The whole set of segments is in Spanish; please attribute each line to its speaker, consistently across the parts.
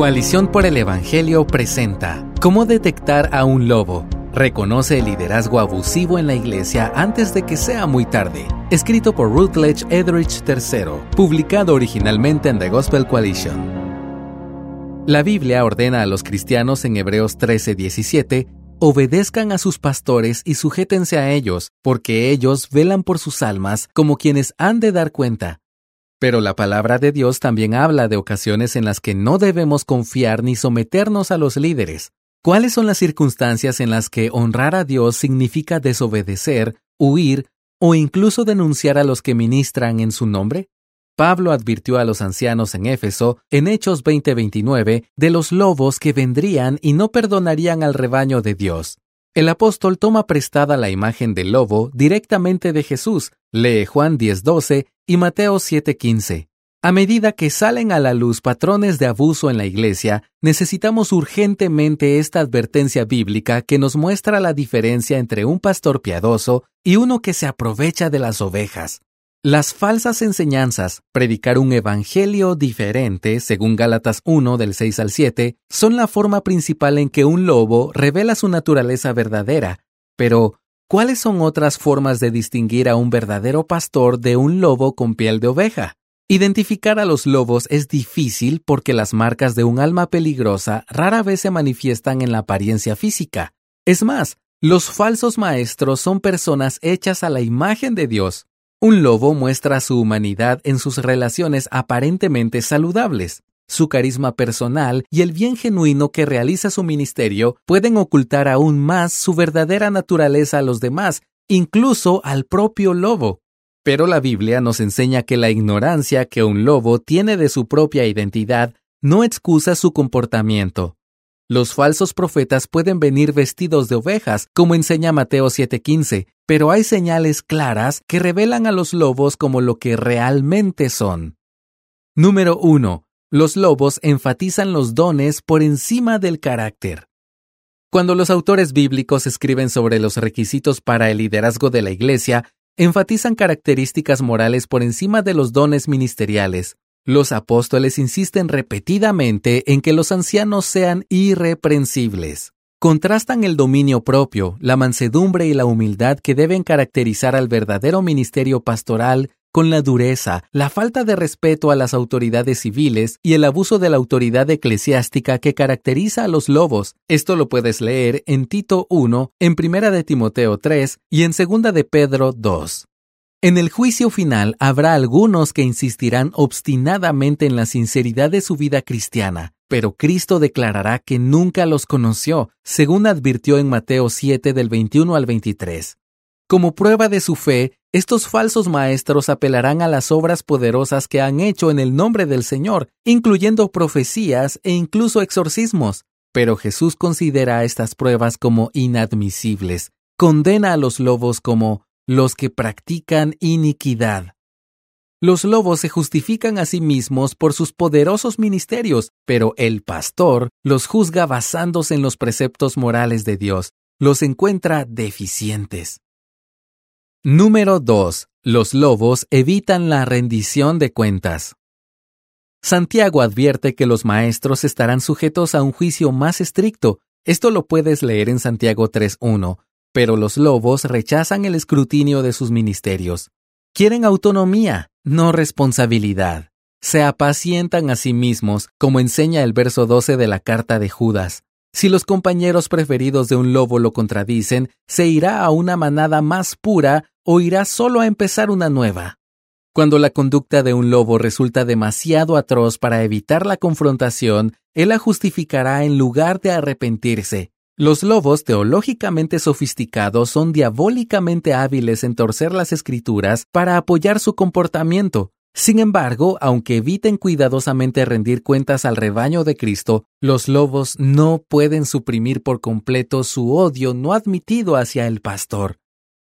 Speaker 1: Coalición por el Evangelio presenta ¿Cómo detectar a un lobo? Reconoce el liderazgo abusivo en la iglesia antes de que sea muy tarde. Escrito por Rutledge Edrich III, publicado originalmente en The Gospel Coalition. La Biblia ordena a los cristianos en Hebreos 13:17 obedezcan a sus pastores y sujétense a ellos, porque ellos velan por sus almas como quienes han de dar cuenta. Pero la palabra de Dios también habla de ocasiones en las que no debemos confiar ni someternos a los líderes. ¿Cuáles son las circunstancias en las que honrar a Dios significa desobedecer, huir o incluso denunciar a los que ministran en su nombre? Pablo advirtió a los ancianos en Éfeso, en Hechos 20:29, de los lobos que vendrían y no perdonarían al rebaño de Dios. El apóstol toma prestada la imagen del lobo directamente de Jesús, lee Juan 10:12 y Mateo 7:15. A medida que salen a la luz patrones de abuso en la iglesia, necesitamos urgentemente esta advertencia bíblica que nos muestra la diferencia entre un pastor piadoso y uno que se aprovecha de las ovejas. Las falsas enseñanzas, predicar un evangelio diferente, según Gálatas 1 del 6 al 7, son la forma principal en que un lobo revela su naturaleza verdadera. Pero, ¿cuáles son otras formas de distinguir a un verdadero pastor de un lobo con piel de oveja? Identificar a los lobos es difícil porque las marcas de un alma peligrosa rara vez se manifiestan en la apariencia física. Es más, los falsos maestros son personas hechas a la imagen de Dios, un lobo muestra su humanidad en sus relaciones aparentemente saludables. Su carisma personal y el bien genuino que realiza su ministerio pueden ocultar aún más su verdadera naturaleza a los demás, incluso al propio lobo. Pero la Biblia nos enseña que la ignorancia que un lobo tiene de su propia identidad no excusa su comportamiento. Los falsos profetas pueden venir vestidos de ovejas, como enseña Mateo 7:15, pero hay señales claras que revelan a los lobos como lo que realmente son. Número 1. Los lobos enfatizan los dones por encima del carácter. Cuando los autores bíblicos escriben sobre los requisitos para el liderazgo de la Iglesia, enfatizan características morales por encima de los dones ministeriales. Los apóstoles insisten repetidamente en que los ancianos sean irreprensibles. Contrastan el dominio propio, la mansedumbre y la humildad que deben caracterizar al verdadero ministerio pastoral con la dureza, la falta de respeto a las autoridades civiles y el abuso de la autoridad eclesiástica que caracteriza a los lobos. Esto lo puedes leer en Tito 1, en 1 de Timoteo 3 y en 2 de Pedro 2. En el juicio final habrá algunos que insistirán obstinadamente en la sinceridad de su vida cristiana, pero Cristo declarará que nunca los conoció, según advirtió en Mateo 7 del 21 al 23. Como prueba de su fe, estos falsos maestros apelarán a las obras poderosas que han hecho en el nombre del Señor, incluyendo profecías e incluso exorcismos. Pero Jesús considera estas pruebas como inadmisibles. Condena a los lobos como los que practican iniquidad. Los lobos se justifican a sí mismos por sus poderosos ministerios, pero el pastor los juzga basándose en los preceptos morales de Dios, los encuentra deficientes. Número 2. Los lobos evitan la rendición de cuentas. Santiago advierte que los maestros estarán sujetos a un juicio más estricto. Esto lo puedes leer en Santiago 3.1. Pero los lobos rechazan el escrutinio de sus ministerios. Quieren autonomía, no responsabilidad. Se apacientan a sí mismos, como enseña el verso 12 de la carta de Judas. Si los compañeros preferidos de un lobo lo contradicen, se irá a una manada más pura o irá solo a empezar una nueva. Cuando la conducta de un lobo resulta demasiado atroz para evitar la confrontación, él la justificará en lugar de arrepentirse. Los lobos teológicamente sofisticados son diabólicamente hábiles en torcer las escrituras para apoyar su comportamiento. Sin embargo, aunque eviten cuidadosamente rendir cuentas al rebaño de Cristo, los lobos no pueden suprimir por completo su odio no admitido hacia el pastor.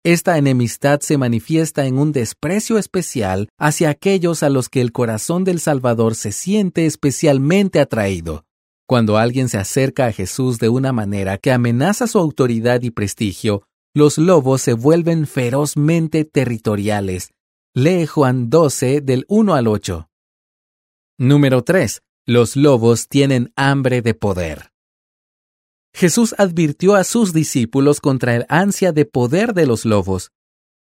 Speaker 1: Esta enemistad se manifiesta en un desprecio especial hacia aquellos a los que el corazón del Salvador se siente especialmente atraído. Cuando alguien se acerca a Jesús de una manera que amenaza su autoridad y prestigio, los lobos se vuelven ferozmente territoriales. Lee Juan 12 del 1 al 8. Número 3. Los lobos tienen hambre de poder. Jesús advirtió a sus discípulos contra el ansia de poder de los lobos.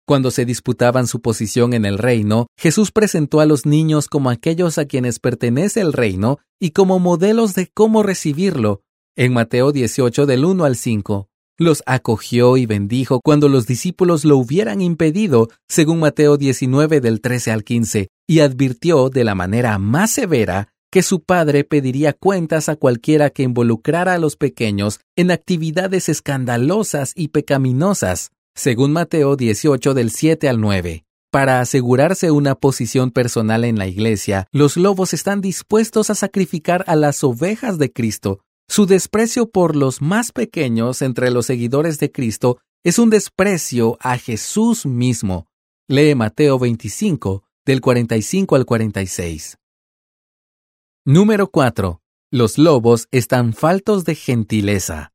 Speaker 1: Cuando se disputaban su posición en el reino, Jesús presentó a los niños como aquellos a quienes pertenece el reino y como modelos de cómo recibirlo, en Mateo 18 del 1 al 5. Los acogió y bendijo cuando los discípulos lo hubieran impedido, según Mateo 19 del 13 al 15, y advirtió de la manera más severa que su padre pediría cuentas a cualquiera que involucrara a los pequeños en actividades escandalosas y pecaminosas, según Mateo 18 del 7 al 9. Para asegurarse una posición personal en la iglesia, los lobos están dispuestos a sacrificar a las ovejas de Cristo. Su desprecio por los más pequeños entre los seguidores de Cristo es un desprecio a Jesús mismo. Lee Mateo 25, del 45 al 46. Número 4. Los lobos están faltos de gentileza.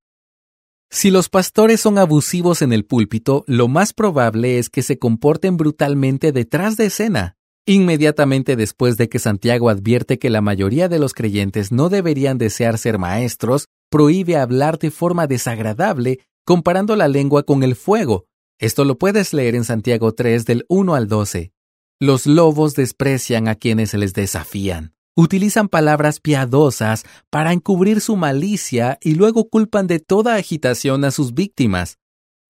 Speaker 1: Si los pastores son abusivos en el púlpito, lo más probable es que se comporten brutalmente detrás de escena. Inmediatamente después de que Santiago advierte que la mayoría de los creyentes no deberían desear ser maestros, prohíbe hablar de forma desagradable, comparando la lengua con el fuego. Esto lo puedes leer en Santiago 3 del 1 al 12. Los lobos desprecian a quienes les desafían. Utilizan palabras piadosas para encubrir su malicia y luego culpan de toda agitación a sus víctimas.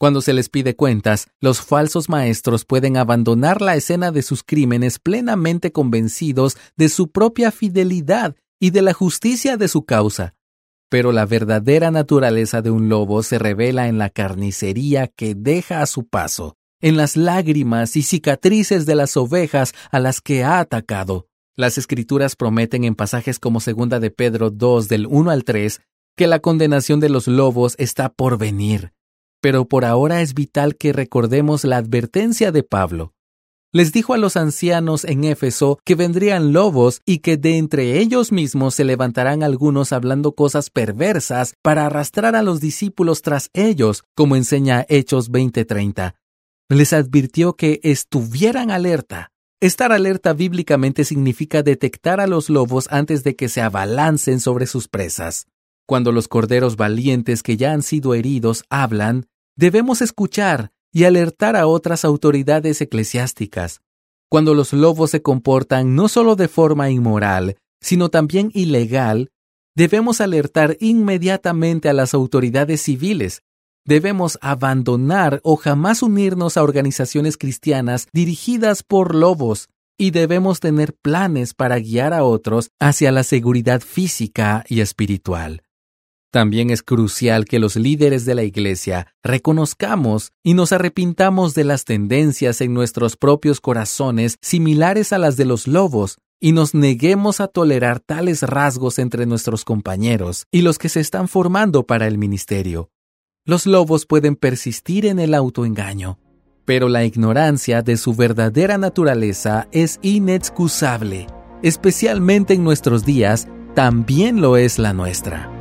Speaker 1: Cuando se les pide cuentas, los falsos maestros pueden abandonar la escena de sus crímenes plenamente convencidos de su propia fidelidad y de la justicia de su causa. Pero la verdadera naturaleza de un lobo se revela en la carnicería que deja a su paso, en las lágrimas y cicatrices de las ovejas a las que ha atacado. Las escrituras prometen en pasajes como segunda de Pedro 2 del 1 al 3 que la condenación de los lobos está por venir. Pero por ahora es vital que recordemos la advertencia de Pablo. Les dijo a los ancianos en Éfeso que vendrían lobos y que de entre ellos mismos se levantarán algunos hablando cosas perversas para arrastrar a los discípulos tras ellos, como enseña Hechos 20:30. Les advirtió que estuvieran alerta, Estar alerta bíblicamente significa detectar a los lobos antes de que se abalancen sobre sus presas. Cuando los corderos valientes que ya han sido heridos hablan, debemos escuchar y alertar a otras autoridades eclesiásticas. Cuando los lobos se comportan no solo de forma inmoral, sino también ilegal, debemos alertar inmediatamente a las autoridades civiles, Debemos abandonar o jamás unirnos a organizaciones cristianas dirigidas por lobos y debemos tener planes para guiar a otros hacia la seguridad física y espiritual. También es crucial que los líderes de la Iglesia reconozcamos y nos arrepintamos de las tendencias en nuestros propios corazones similares a las de los lobos y nos neguemos a tolerar tales rasgos entre nuestros compañeros y los que se están formando para el ministerio. Los lobos pueden persistir en el autoengaño, pero la ignorancia de su verdadera naturaleza es inexcusable, especialmente en nuestros días, también lo es la nuestra.